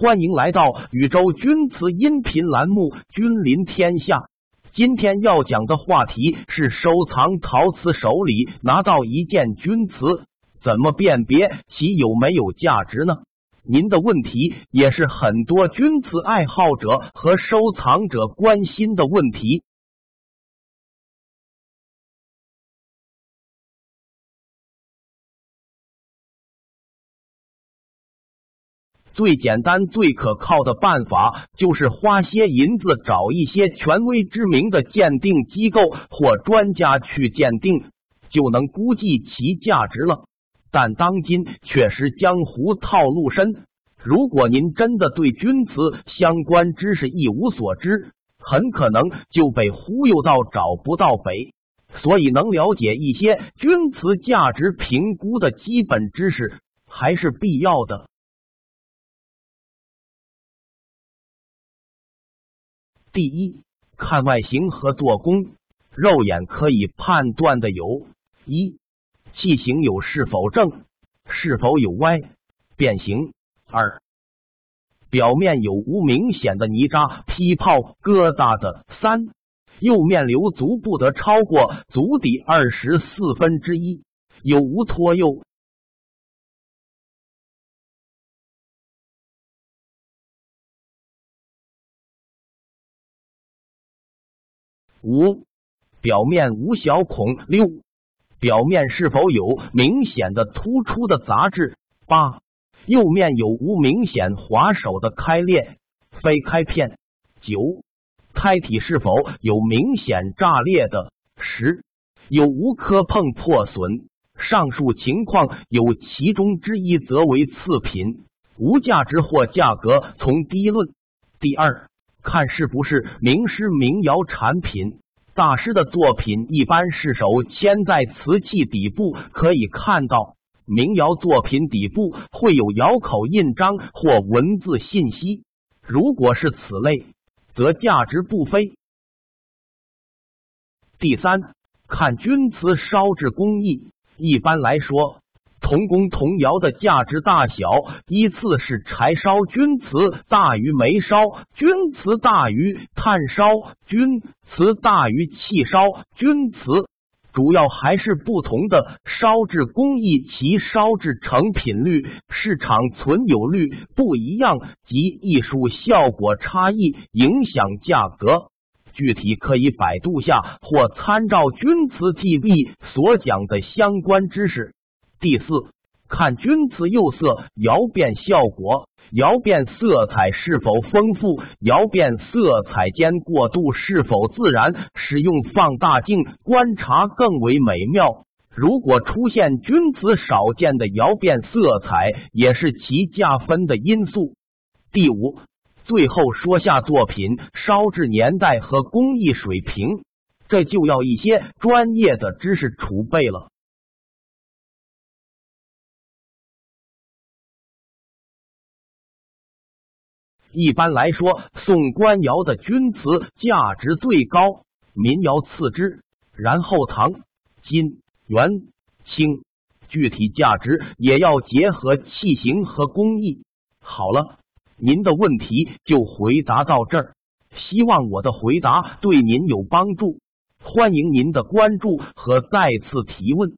欢迎来到宇宙钧瓷音频栏目《君临天下》。今天要讲的话题是收藏陶瓷手里拿到一件钧瓷，怎么辨别其有没有价值呢？您的问题也是很多钧瓷爱好者和收藏者关心的问题。最简单、最可靠的办法，就是花些银子找一些权威知名的鉴定机构或专家去鉴定，就能估计其价值了。但当今确实江湖套路深，如果您真的对钧瓷相关知识一无所知，很可能就被忽悠到找不到北。所以，能了解一些钧瓷价值评估的基本知识还是必要的。第一，看外形和做工，肉眼可以判断的有：一、器型有是否正，是否有歪变形；二、表面有无明显的泥渣、劈泡、疙瘩的；三、釉面流足不得超过足底二十四分之一，有无脱釉。五、表面无小孔。六、表面是否有明显的突出的杂质？八、釉面有无明显划手的开裂、非开片？九、胎体是否有明显炸裂的？十、有无磕碰破损？上述情况有其中之一，则为次品，无价值或价格从低论。第二。看是不是名师名窑产品，大师的作品一般是手嵌在瓷器底部，可以看到名窑作品底部会有窑口印章或文字信息。如果是此类，则价值不菲。第三，看钧瓷烧制工艺，一般来说。同工同窑的价值大小依次是：柴烧钧瓷大于煤烧钧瓷大于炭烧钧瓷大于气烧钧瓷。主要还是不同的烧制工艺，其烧制成品率、市场存有率不一样及艺术效果差异影响价格。具体可以百度下或参照钧瓷 TV 所讲的相关知识。第四，看钧瓷釉色窑变效果，窑变色彩是否丰富，窑变色彩间过渡是否自然，使用放大镜观察更为美妙。如果出现钧瓷少见的窑变色彩，也是其加分的因素。第五，最后说下作品烧制年代和工艺水平，这就要一些专业的知识储备了。一般来说，宋官窑的钧瓷价值最高，民窑次之，然后唐、金、元、清，具体价值也要结合器型和工艺。好了，您的问题就回答到这儿，希望我的回答对您有帮助，欢迎您的关注和再次提问。